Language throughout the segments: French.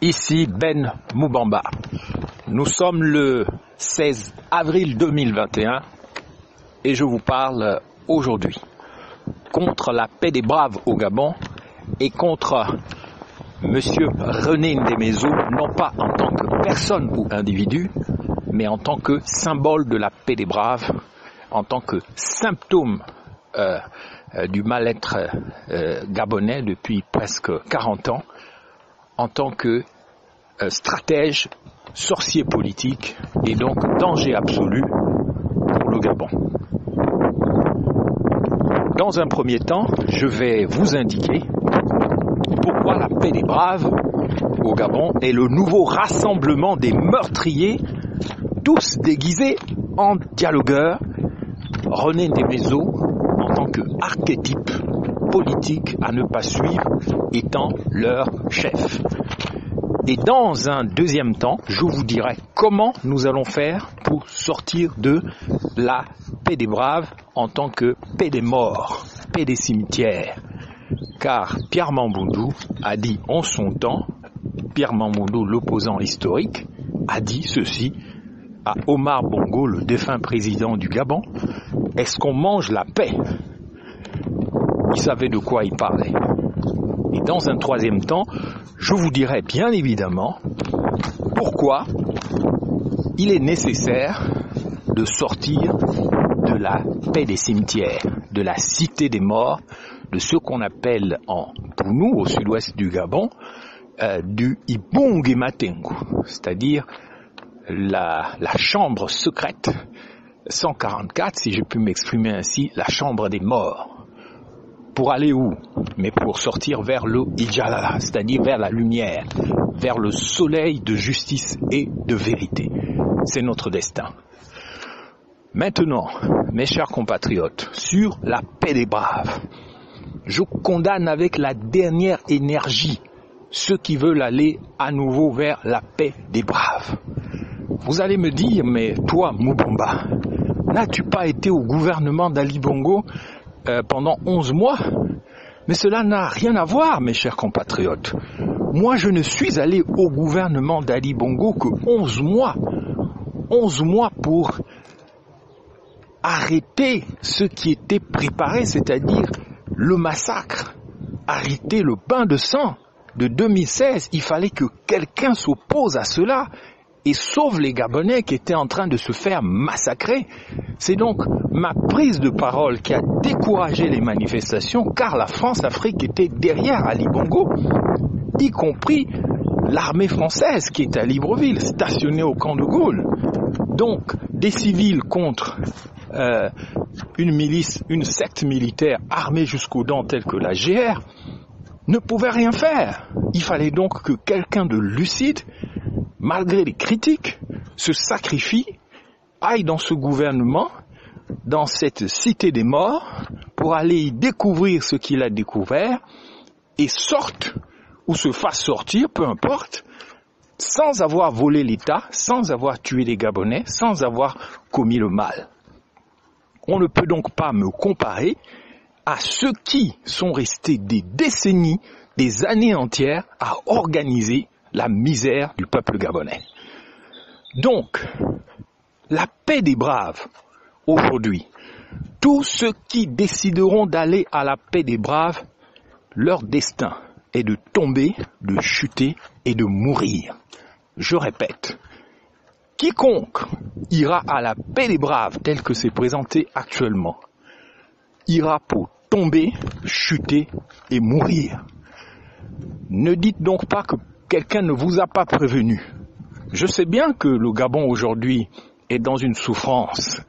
Ici Ben Moubamba. Nous sommes le 16 avril 2021 et je vous parle aujourd'hui contre la paix des braves au Gabon et contre Monsieur René Ndemezo, non pas en tant que personne ou individu, mais en tant que symbole de la paix des braves, en tant que symptôme euh, euh, du mal-être euh, gabonais depuis presque 40 ans, en tant que stratège, sorcier politique et donc danger absolu pour le Gabon. Dans un premier temps, je vais vous indiquer pourquoi la paix des braves au Gabon est le nouveau rassemblement des meurtriers, tous déguisés en dialogueurs, René Ndemezo en tant qu'archétype politique à ne pas suivre étant leur chef. Et dans un deuxième temps, je vous dirai comment nous allons faire pour sortir de la paix des braves en tant que paix des morts, paix des cimetières. Car Pierre Mamboundou a dit en son temps, Pierre Mamboundou, l'opposant historique, a dit ceci à Omar Bongo, le défunt président du Gabon, est-ce qu'on mange la paix? Il savait de quoi il parlait. Et dans un troisième temps, je vous dirai bien évidemment pourquoi il est nécessaire de sortir de la paix des cimetières, de la cité des morts, de ce qu'on appelle en, pour nous au sud-ouest du Gabon, euh, du Ibongi Matengu, c'est-à-dire la, la chambre secrète 144, si je puis m'exprimer ainsi, la chambre des morts. Pour aller où? Mais pour sortir vers le Ijalala, c'est-à-dire vers la lumière, vers le soleil de justice et de vérité. C'est notre destin. Maintenant, mes chers compatriotes, sur la paix des braves, je condamne avec la dernière énergie ceux qui veulent aller à nouveau vers la paix des braves. Vous allez me dire, mais toi, Mubamba, n'as-tu pas été au gouvernement d'Ali Bongo euh, pendant 11 mois. Mais cela n'a rien à voir, mes chers compatriotes. Moi, je ne suis allé au gouvernement d'Ali Bongo que 11 mois. 11 mois pour arrêter ce qui était préparé, c'est-à-dire le massacre, arrêter le pain de sang de 2016. Il fallait que quelqu'un s'oppose à cela et sauve les Gabonais qui étaient en train de se faire massacrer. C'est donc ma prise de parole qui a découragé les manifestations car la France-Afrique était derrière Ali Bongo, y compris l'armée française qui est à Libreville, stationnée au camp de Gaulle. Donc des civils contre euh, une milice, une secte militaire armée jusqu'aux dents telle que la GR, ne pouvaient rien faire. Il fallait donc que quelqu'un de lucide malgré les critiques, se sacrifie, aille dans ce gouvernement, dans cette cité des morts, pour aller y découvrir ce qu'il a découvert, et sorte, ou se fasse sortir, peu importe, sans avoir volé l'État, sans avoir tué les Gabonais, sans avoir commis le mal. On ne peut donc pas me comparer à ceux qui sont restés des décennies, des années entières à organiser la misère du peuple gabonais. Donc, la paix des braves, aujourd'hui, tous ceux qui décideront d'aller à la paix des braves, leur destin est de tomber, de chuter et de mourir. Je répète, quiconque ira à la paix des braves tel que c'est présenté actuellement, ira pour tomber, chuter et mourir. Ne dites donc pas que quelqu'un ne vous a pas prévenu. Je sais bien que le Gabon aujourd'hui est dans une souffrance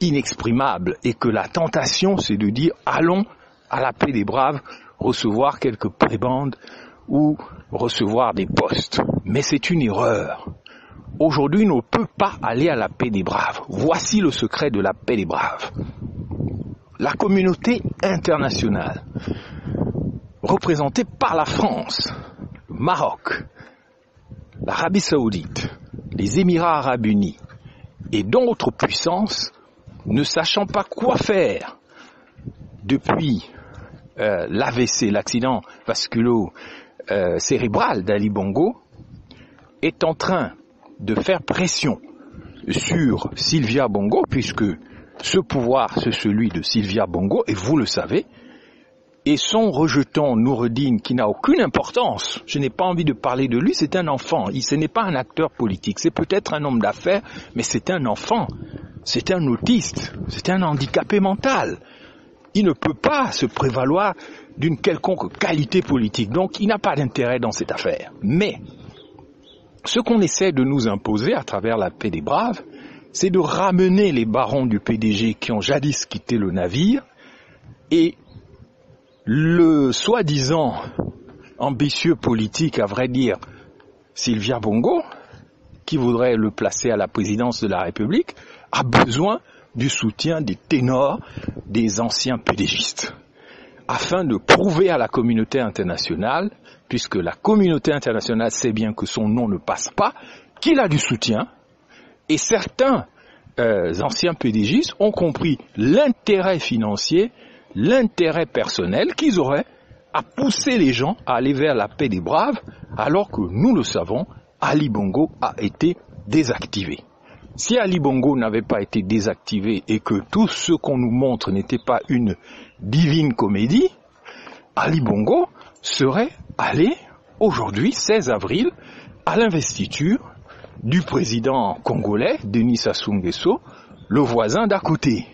inexprimable et que la tentation c'est de dire allons à la paix des braves recevoir quelques prébendes ou recevoir des postes. Mais c'est une erreur. Aujourd'hui, on ne peut pas aller à la paix des braves. Voici le secret de la paix des braves. La communauté internationale, représentée par la France, Maroc, l'Arabie saoudite, les Émirats arabes unis et d'autres puissances, ne sachant pas quoi faire depuis euh, l'AVC, l'accident vasculo euh, d'Ali Bongo est en train de faire pression sur Sylvia Bongo, puisque ce pouvoir, c'est celui de Sylvia Bongo, et vous le savez, et son rejeton Noureddin, qui n'a aucune importance, je n'ai pas envie de parler de lui, c'est un enfant, il, ce n'est pas un acteur politique, c'est peut-être un homme d'affaires, mais c'est un enfant, c'est un autiste, c'est un handicapé mental. Il ne peut pas se prévaloir d'une quelconque qualité politique, donc il n'a pas d'intérêt dans cette affaire. Mais ce qu'on essaie de nous imposer à travers la paix des braves, c'est de ramener les barons du PDG qui ont jadis quitté le navire et le soi-disant ambitieux politique, à vrai dire, Sylvia Bongo, qui voudrait le placer à la présidence de la République, a besoin du soutien des ténors, des anciens PDGistes, afin de prouver à la communauté internationale, puisque la communauté internationale sait bien que son nom ne passe pas, qu'il a du soutien, et certains euh, anciens PDGistes ont compris l'intérêt financier, l'intérêt personnel qu'ils auraient à pousser les gens à aller vers la paix des braves, alors que nous le savons, Ali Bongo a été désactivé. Si Ali Bongo n'avait pas été désactivé et que tout ce qu'on nous montre n'était pas une divine comédie, Ali Bongo serait allé aujourd'hui, 16 avril, à l'investiture du président congolais, Denis Sassou Nguesso, le voisin d'à côté.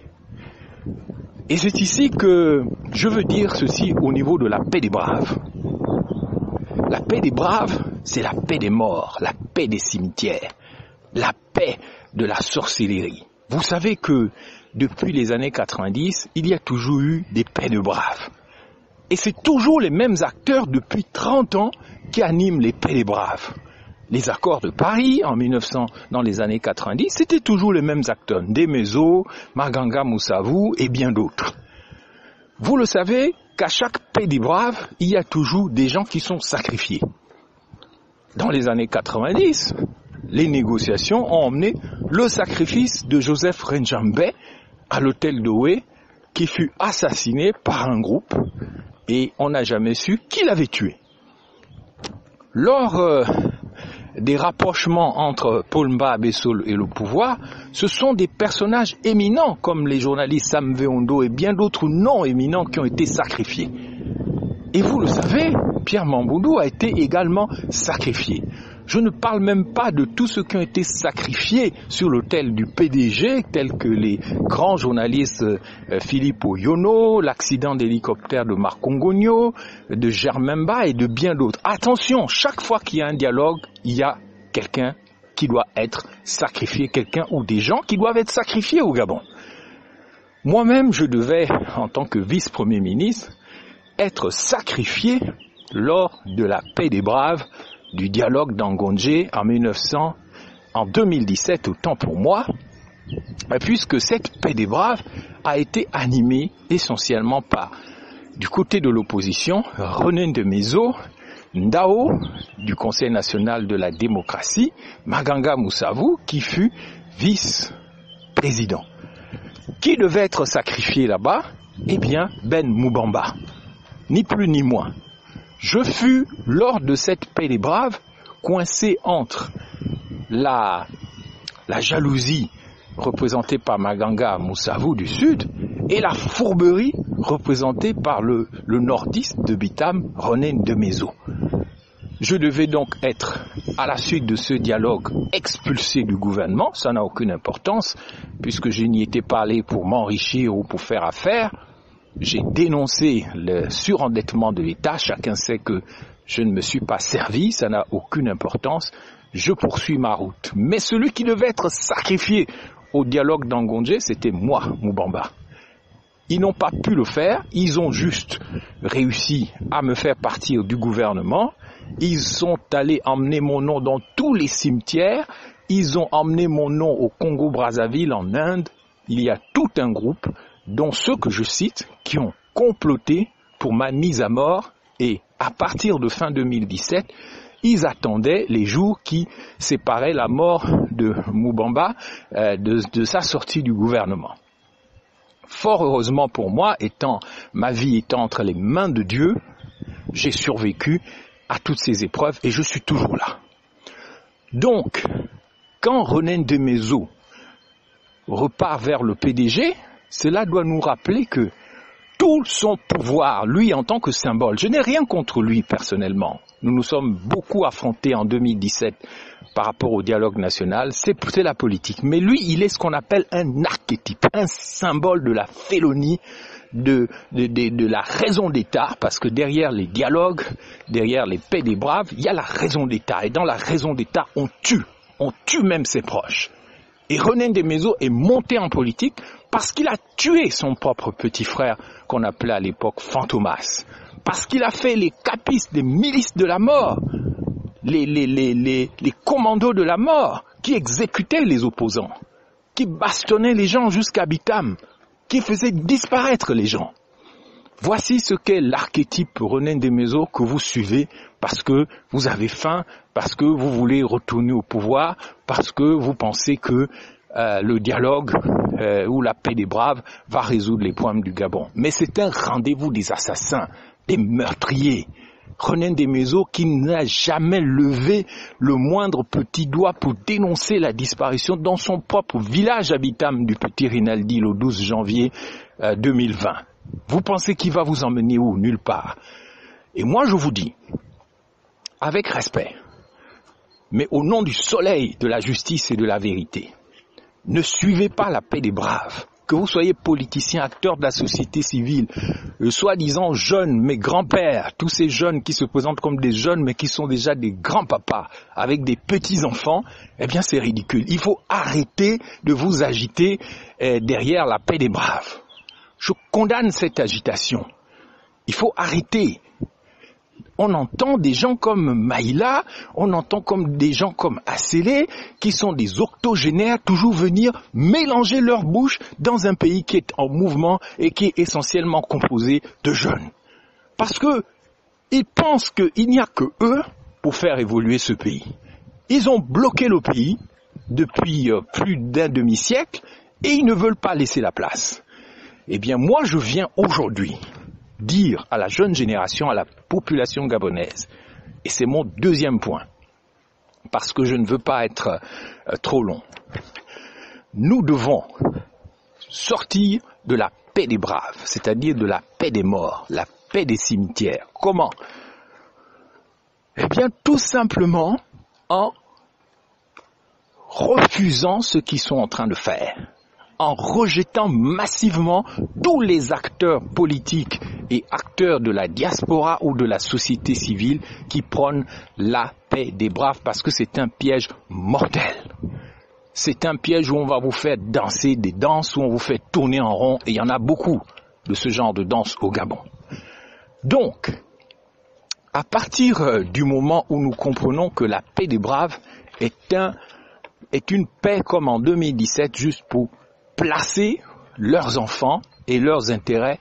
Et c'est ici que je veux dire ceci au niveau de la paix des braves. La paix des braves, c'est la paix des morts, la paix des cimetières, la paix de la sorcellerie. Vous savez que depuis les années 90, il y a toujours eu des paix de braves. Et c'est toujours les mêmes acteurs depuis 30 ans qui animent les paix des braves. Les accords de Paris en 1900, dans les années 90, c'était toujours les mêmes acteurs. Demezo, Maganga Moussavou et bien d'autres. Vous le savez qu'à chaque paix des braves, il y a toujours des gens qui sont sacrifiés. Dans les années 90, les négociations ont emmené le sacrifice de Joseph Renjambe à l'hôtel de qui fut assassiné par un groupe et on n'a jamais su qui l'avait tué. Lors euh, des rapprochements entre Paul Mba et le pouvoir, ce sont des personnages éminents comme les journalistes Sam Veondo et bien d'autres non éminents qui ont été sacrifiés. Et vous le savez, Pierre Mamboudou a été également sacrifié. Je ne parle même pas de tous ceux qui ont été sacrifiés sur l'autel du PDG, tels que les grands journalistes euh, Philippe Oyono, l'accident d'hélicoptère de Marc Congogno, de Germain et de bien d'autres. Attention, chaque fois qu'il y a un dialogue, il y a quelqu'un qui doit être sacrifié, quelqu'un ou des gens qui doivent être sacrifiés au Gabon. Moi-même, je devais, en tant que vice-premier ministre, être sacrifié lors de la paix des braves du dialogue d'Angonje en 1900, en 2017, autant pour moi, puisque cette paix des braves a été animée essentiellement par, du côté de l'opposition, René de Mezo, Ndao, du Conseil national de la démocratie, Maganga Moussavou, qui fut vice-président. Qui devait être sacrifié là-bas? Eh bien, Ben Moubamba. Ni plus ni moins. Je fus, lors de cette paix des braves, coincé entre la, jalousie représentée par Maganga Moussavou du Sud et la fourberie représentée par le, le nordiste de Bitam, René Demezo. Je devais donc être, à la suite de ce dialogue, expulsé du gouvernement, ça n'a aucune importance, puisque je n'y étais pas allé pour m'enrichir ou pour faire affaire, j'ai dénoncé le surendettement de l'État. Chacun sait que je ne me suis pas servi, ça n'a aucune importance. Je poursuis ma route. Mais celui qui devait être sacrifié au dialogue d'Angonje, c'était moi, Moubamba. Ils n'ont pas pu le faire, ils ont juste réussi à me faire partir du gouvernement. Ils sont allés emmener mon nom dans tous les cimetières. Ils ont emmené mon nom au Congo-Brazzaville, en Inde. Il y a tout un groupe dont ceux que je cite, qui ont comploté pour ma mise à mort et à partir de fin 2017, ils attendaient les jours qui séparaient la mort de Moubamba euh, de, sa sortie du gouvernement. Fort heureusement pour moi, étant ma vie étant entre les mains de Dieu, j'ai survécu à toutes ces épreuves et je suis toujours là. Donc, quand René Demezo repart vers le PDG, cela doit nous rappeler que tout son pouvoir, lui en tant que symbole, je n'ai rien contre lui personnellement. Nous nous sommes beaucoup affrontés en 2017 par rapport au dialogue national, c'est la politique. Mais lui, il est ce qu'on appelle un archétype, un symbole de la félonie, de, la raison d'État, parce que derrière les dialogues, derrière les paix des braves, il y a la raison d'État. Et dans la raison d'État, on tue. On tue même ses proches. Et René Desmaisons est monté en politique parce qu'il a tué son propre petit frère qu'on appelait à l'époque Fantomas. Parce qu'il a fait les capistes des milices de la mort, les, les, les, les, les commandos de la mort qui exécutaient les opposants, qui bastonnaient les gens jusqu'à Bitam, qui faisaient disparaître les gens. Voici ce qu'est l'archétype René Desmaisons que vous suivez parce que vous avez faim, parce que vous voulez retourner au pouvoir, parce que vous pensez que euh, le dialogue euh, ou la paix des braves va résoudre les problèmes du Gabon. Mais c'est un rendez-vous des assassins, des meurtriers. René Desmaisons qui n'a jamais levé le moindre petit doigt pour dénoncer la disparition dans son propre village habitant du petit Rinaldi le 12 janvier 2020. Euh, vous pensez qu'il va vous emmener où? Nulle part. Et moi je vous dis, avec respect, mais au nom du soleil de la justice et de la vérité. Ne suivez pas la paix des braves. Que vous soyez politicien, acteur de la société civile, euh, soi-disant jeunes, mais grands-pères, tous ces jeunes qui se présentent comme des jeunes, mais qui sont déjà des grands-papas, avec des petits-enfants, eh bien c'est ridicule. Il faut arrêter de vous agiter eh, derrière la paix des braves. Je condamne cette agitation. Il faut arrêter on entend des gens comme Maïla, on entend comme des gens comme Assélé, qui sont des octogénaires, toujours venir mélanger leur bouche dans un pays qui est en mouvement et qui est essentiellement composé de jeunes. Parce que ils pensent qu'il n'y a que eux pour faire évoluer ce pays. Ils ont bloqué le pays depuis euh, plus d'un demi-siècle et ils ne veulent pas laisser la place. Eh bien, moi, je viens aujourd'hui dire à la jeune génération, à la population gabonaise, et c'est mon deuxième point, parce que je ne veux pas être euh, trop long, nous devons sortir de la paix des braves, c'est-à-dire de la paix des morts, la paix des cimetières. Comment? Eh bien, tout simplement en refusant ce qu'ils sont en train de faire en rejetant massivement tous les acteurs politiques et acteurs de la diaspora ou de la société civile qui prônent la paix des braves parce que c'est un piège mortel. C'est un piège où on va vous faire danser des danses, où on vous fait tourner en rond, et il y en a beaucoup de ce genre de danse au Gabon. Donc, à partir euh, du moment où nous comprenons que la paix des braves est un, est une paix comme en 2017 juste pour placer leurs enfants et leurs intérêts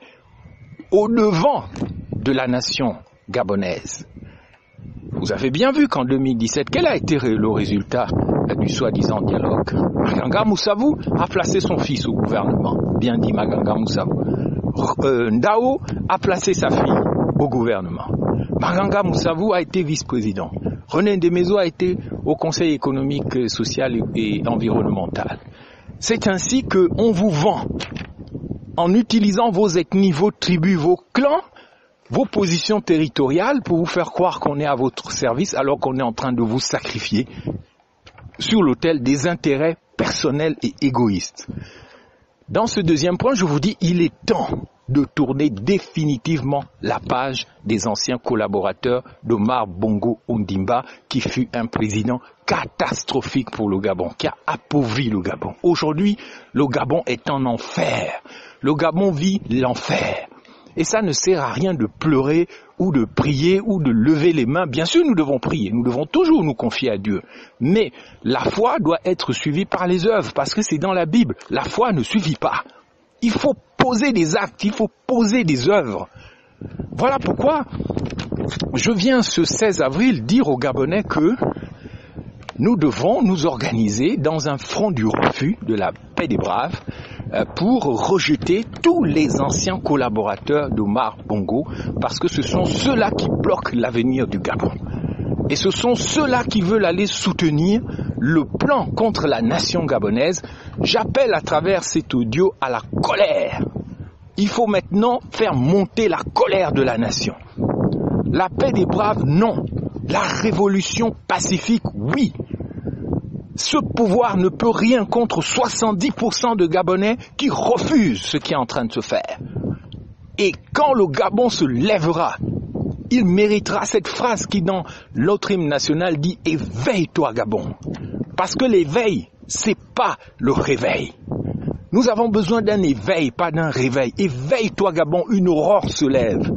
au devant de la nation gabonaise. Vous avez bien vu qu'en 2017, quel a été le résultat du soi-disant dialogue? Maganga Moussavou a placé son fils au gouvernement. Bien dit Maganga Moussavou. Euh, Ndao a placé sa fille au gouvernement. Maganga Moussavou a été vice-président. René Demezo a été au Conseil économique, social et environnemental. C'est ainsi qu'on vous vend, en utilisant vos ethnies, vos tribus, vos clans, vos positions territoriales pour vous faire croire qu'on est à votre service alors qu'on est en train de vous sacrifier sur l'autel des intérêts personnels et égoïstes. Dans ce deuxième point, je vous dis, il est temps de tourner définitivement la page des anciens collaborateurs d'Omar Bongo Ondimba, qui fut un président catastrophique pour le Gabon, qui a appauvri le Gabon. Aujourd'hui, le Gabon est en enfer. Le Gabon vit l'enfer. Et ça ne sert à rien de pleurer ou de prier ou de lever les mains. Bien sûr, nous devons prier, nous devons toujours nous confier à Dieu. Mais la foi doit être suivie par les œuvres, parce que c'est dans la Bible. La foi ne suffit pas. Il faut poser des actes, il faut poser des œuvres. Voilà pourquoi je viens ce 16 avril dire aux Gabonais que nous devons nous organiser dans un front du refus de la paix des braves, euh, pour rejeter tous les anciens collaborateurs d'Omar Bongo, parce que ce sont ceux-là qui bloquent l'avenir du Gabon. Et ce sont ceux-là qui veulent aller soutenir le plan contre la nation gabonaise. J'appelle à travers cet audio à la colère. Il faut maintenant faire monter la colère de la nation. La paix des braves, non. La révolution pacifique, oui. Ce pouvoir ne peut rien contre 70% de Gabonais qui refusent ce qui est en train de se faire. Et quand le Gabon se lèvera, il méritera cette phrase qui dans l'autre hymne national dit éveille-toi Gabon. Parce que l'éveil, c'est pas le réveil. Nous avons besoin d'un éveil, pas d'un réveil. Éveille-toi Gabon, une aurore se lève.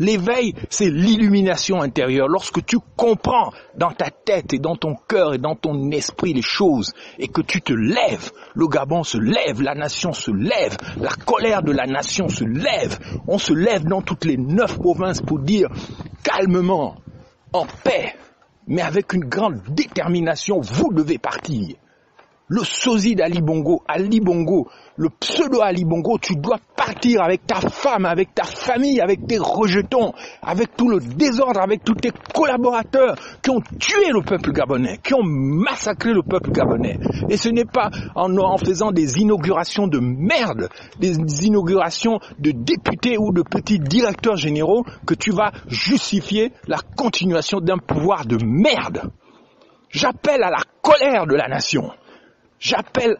L'éveil, c'est l'illumination intérieure. Lorsque tu comprends dans ta tête et dans ton cœur et dans ton esprit les choses et que tu te lèves, le Gabon se lève, la nation se lève, la colère de la nation se lève. On se lève dans toutes les neuf provinces pour dire calmement, en paix, mais avec une grande détermination, vous devez partir le sosie d'Ali Bongo, Ali Bongo, le pseudo Ali Bongo, tu dois partir avec ta femme, avec ta famille, avec tes rejetons, avec tout le désordre, avec tous tes collaborateurs qui ont tué le peuple gabonais, qui ont massacré le peuple gabonais. Et ce n'est pas en, en faisant des inaugurations de merde, des inaugurations de députés ou de petits directeurs généraux que tu vas justifier la continuation d'un pouvoir de merde. J'appelle à la colère de la nation. J'appelle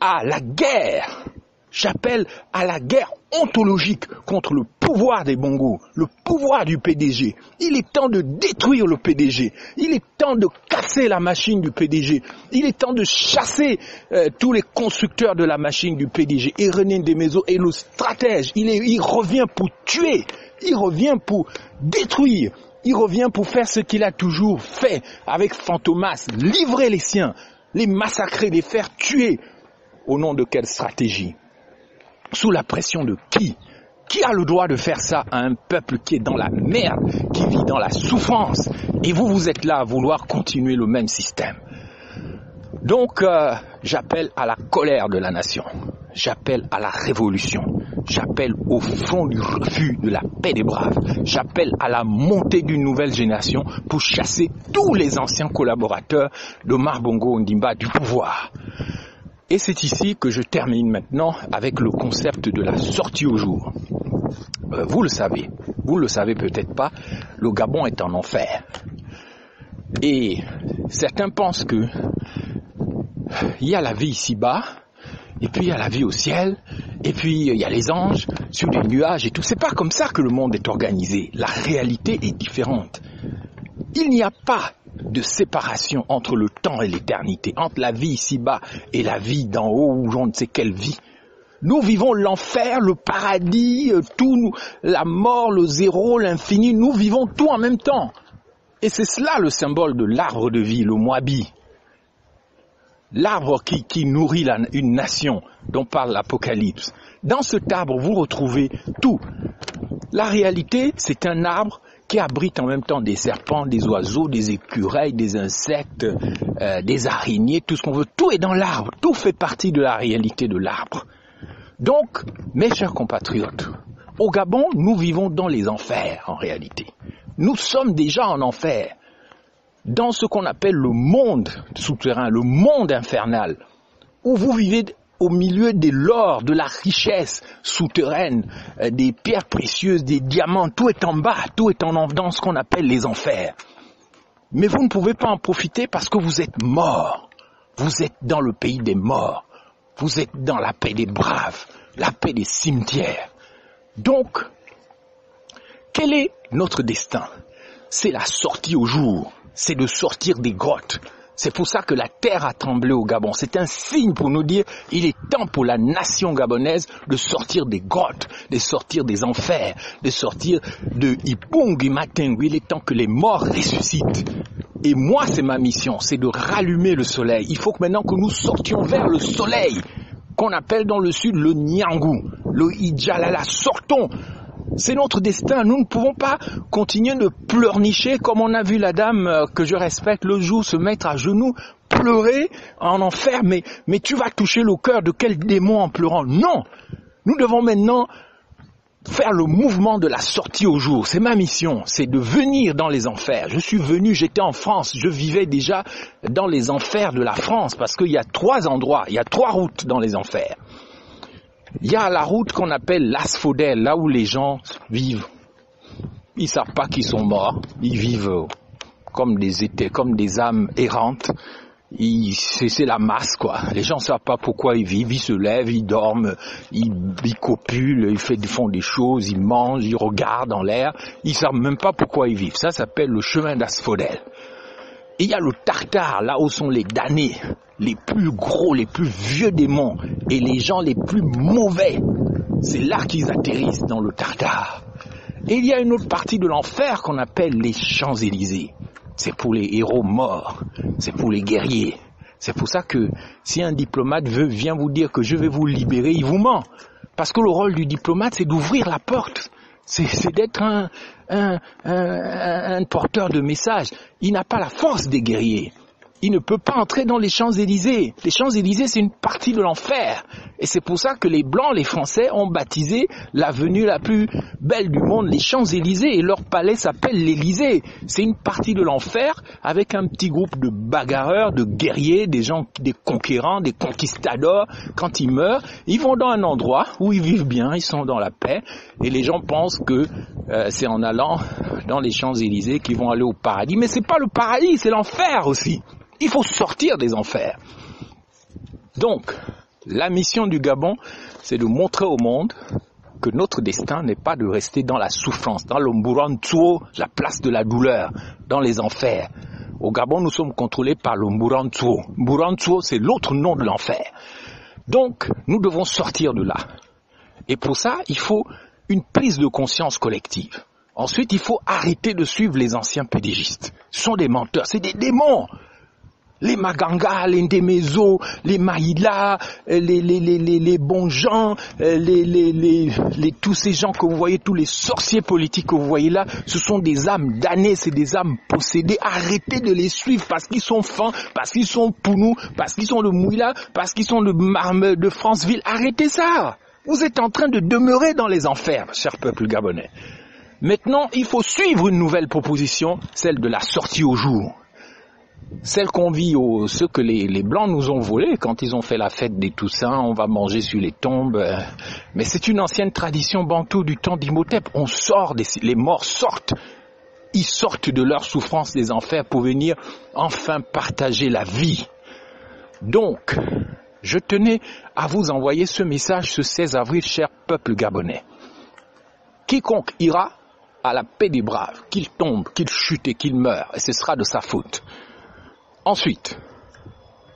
à la guerre. J'appelle à la guerre ontologique contre le pouvoir des bongos, le pouvoir du PDG. Il est temps de détruire le PDG. Il est temps de casser la machine du PDG. Il est temps de chasser euh, tous les constructeurs de la machine du PDG. Et René Desmaisons est le stratège. Il, il revient pour tuer. Il revient pour détruire. Il revient pour faire ce qu'il a toujours fait avec Fantomas, livrer les siens, les massacrer, les faire tuer. Au nom de quelle stratégie? Sous la pression de qui? Qui a le droit de faire ça à un peuple qui est dans la merde, qui vit dans la souffrance? Et vous, vous êtes là à vouloir continuer le même système. Donc, euh, j'appelle à la colère de la nation. J'appelle à la révolution. J'appelle au fond du refus de la paix des braves. J'appelle à la montée d'une nouvelle génération pour chasser tous les anciens collaborateurs de Marbongo Ndimba du pouvoir. Et c'est ici que je termine maintenant avec le concept de la sortie au jour. Euh, vous le savez, vous le savez peut-être pas, le Gabon est en enfer. Et certains pensent que il y a la vie ici-bas, et puis il y a la vie au ciel, et puis il y a les anges sur les nuages et tout. C'est pas comme ça que le monde est organisé. La réalité est différente. Il n'y a pas de séparation entre le temps et l'éternité, entre la vie ici-bas et la vie d'en haut ou on ne sait quelle vie. Nous vivons l'enfer, le paradis, euh, tout, la mort, le zéro, l'infini. Nous vivons tout en même temps. Et c'est cela le symbole de l'arbre de vie, le moabi l'arbre qui, nourrit une nation dont parle l'Apocalypse. Dans cet arbre, vous retrouvez tout. La réalité, c'est un arbre qui abrite en même temps des serpents, des oiseaux, des écureuils, des insectes, euh, des araignées, tout ce qu'on veut. Tout est dans l'arbre. Tout fait partie de la réalité de l'arbre. Donc, mes chers compatriotes, au Gabon, nous vivons dans les enfers en réalité. Nous sommes déjà en enfer dans ce qu'on appelle le monde souterrain, le monde infernal, où vous vivez au milieu des l'or, de la richesse souterraine, euh, des pierres précieuses, des diamants, tout est en bas, tout est en dans ce qu'on appelle les enfers. Mais vous ne pouvez pas en profiter parce que vous êtes mort. Vous êtes dans le pays des morts. Vous êtes dans la paix des braves, la paix des cimetières. Donc, quel est notre destin? C'est la sortie au jour c'est de sortir des grottes. C'est pour ça que la terre a tremblé au Gabon. C'est un signe pour nous dire il est temps pour la nation gabonaise de sortir des grottes, de sortir des enfers, de sortir de Ipung matin. Il est temps que les morts ressuscitent. Et moi, c'est ma mission, c'est de rallumer le soleil. Il faut que maintenant que nous sortions vers le soleil, qu'on appelle dans le sud le Nyangou, le Ijalala. Sortons C'est notre destin. Nous ne pouvons pas continuer de pleurnicher comme on a vu la dame euh, que je respecte le jour se mettre à genoux, pleurer en enfer. Mais, mais tu vas toucher le cœur de quel démon en pleurant? Non Nous devons maintenant faire le mouvement de la sortie au jour. C'est ma mission, c'est de venir dans les enfers. Je suis venu, j'étais en France, je vivais déjà dans les enfers de la France parce qu'il y a trois endroits, il y a trois routes dans les enfers. Il y a la route qu'on appelle l'asphodèle, là où les gens vivent. Ils savent pas qu'ils sont morts, ils vivent comme des étés, comme des âmes errantes c'est la masse quoi. Les gens savent pas pourquoi ils vivent, ils se lèvent, ils dorment, ils, ils copulent, ils, font des choses, ils mangent, ils regardent en l'air, ils savent même pas pourquoi ils vivent. Ça s'appelle le chemin d'asphodèle. Il y a le Tartare, là où sont les damnés, les plus gros, les plus vieux démons et les gens les plus mauvais. C'est là qu'ils atterrissent dans le Tartare. Et il y a une autre partie de l'enfer qu'on appelle les Champs-Élysées c'est pour les héros morts, c'est pour les guerriers. C'est pour ça que si un diplomate vient vous dire que je vais vous libérer, il vous ment. Parce que le rôle du diplomate, c'est d'ouvrir la porte. C'est d'être un, porteur de messages. Il n'a pas la force des guerriers il ne peut pas entrer dans les Champs-Élysées. Les Champs-Élysées, c'est une partie de l'enfer. Et c'est pour ça que les Blancs, les Français, ont baptisé l'avenue la plus belle du monde les Champs-Élysées et leur palais s'appelle l'Élysée. C'est une partie de l'enfer avec un petit groupe de bagarreurs, de guerriers, des gens, des conquérants, des conquistadors. Quand ils meurent, ils vont dans un endroit où ils vivent bien, ils sont dans la paix et les gens pensent que euh, c'est en allant dans les Champs-Élysées qu'ils vont aller au paradis. Mais c'est pas le paradis, c'est l'enfer aussi. Il faut sortir des enfers. Donc, la mission du Gabon, c'est de montrer au monde que notre destin n'est pas de rester dans la souffrance, dans le Mburantuo, la place de la douleur, dans les enfers. Au Gabon, nous sommes contrôlés par le Mburantuo. Mburantuo, c'est l'autre nom de l'enfer. Donc, nous devons sortir de là. Et pour ça, il faut une prise de conscience collective. Ensuite, il faut arrêter de suivre les anciens pédégistes. Ce sont des menteurs, c'est des démons les Maganga, les Ndemezo, les Maïla, les, les, les, les, bons gens, les, les, les, tous ces gens que vous voyez, tous les sorciers politiques que vous voyez là, ce sont des âmes damnées, c'est des âmes possédées. Arrêtez de les suivre parce qu'ils sont fins, parce qu'ils sont pour nous, parce qu'ils sont de Mouila, parce qu'ils sont de Marme, de Franceville. Arrêtez ça. Vous êtes en train de demeurer dans les enfers, cher peuple gabonais. Maintenant, il faut suivre une nouvelle proposition, celle de la sortie au jour celle qu'on vit, au, ce que les, Blancs nous ont volé quand ils ont fait la fête des Toussaints, on va manger sur les tombes. Euh, mais c'est une ancienne tradition bantou du temps d'Imhotep. On sort, des, les morts sortent. Ils sortent de leur souffrance des enfers pour venir enfin partager la vie. Donc, je tenais à vous envoyer ce message ce 16 avril, cher peuple gabonais. Quiconque ira à la paix des braves, qu'il tombe, qu'il chute et qu'il meure, et ce sera de sa faute. Ensuite,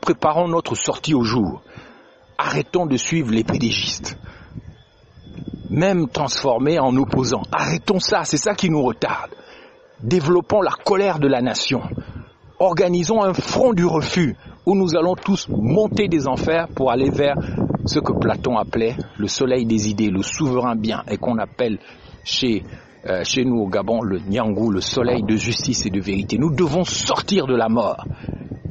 préparons notre sortie au jour. Arrêtons de suivre les pédégistes. Même transformés en opposants. Arrêtons ça, c'est ça qui nous retarde. Développons la colère de la nation. Organisons un front du refus où nous allons tous monter des enfers pour aller vers ce que Platon appelait le soleil des idées, le souverain bien, et qu'on appelle chez euh, chez nous au Gabon le Nyangou, le soleil de justice et de vérité. Nous devons sortir de la mort.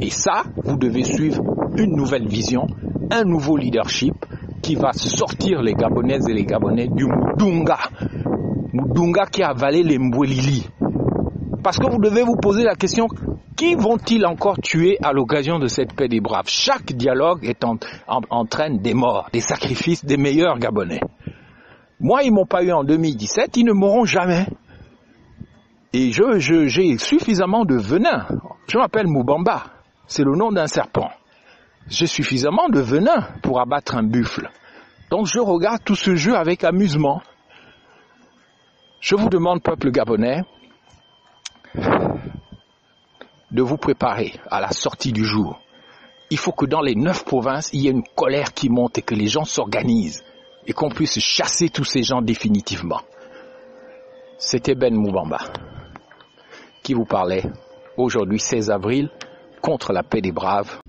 Et ça, vous devez suivre une nouvelle vision, un nouveau leadership qui va sortir les Gabonaises et les Gabonais du Moudunga. Moudunga qui a avalé les Mbouelili. Parce que vous devez vous poser la question, qui vont-ils encore tuer à l'occasion de cette paix des braves? Chaque dialogue est en, entraîne des morts, des sacrifices des meilleurs Gabonais. Moi, ils m'ont pas eu en 2017, ils ne mourront jamais. Et je, j'ai suffisamment de venin. Je m'appelle Moubamba. C'est le nom d'un serpent. J'ai suffisamment de venin pour abattre un buffle. Donc je regarde tout ce jeu avec amusement. Je vous demande, peuple gabonais, de vous préparer à la sortie du jour. Il faut que dans les neuf provinces, il y ait une colère qui monte et que les gens s'organisent et qu'on puisse chasser tous ces gens définitivement. C'était Ben Moubamba qui vous parlait aujourd'hui 16 avril contre la paix des braves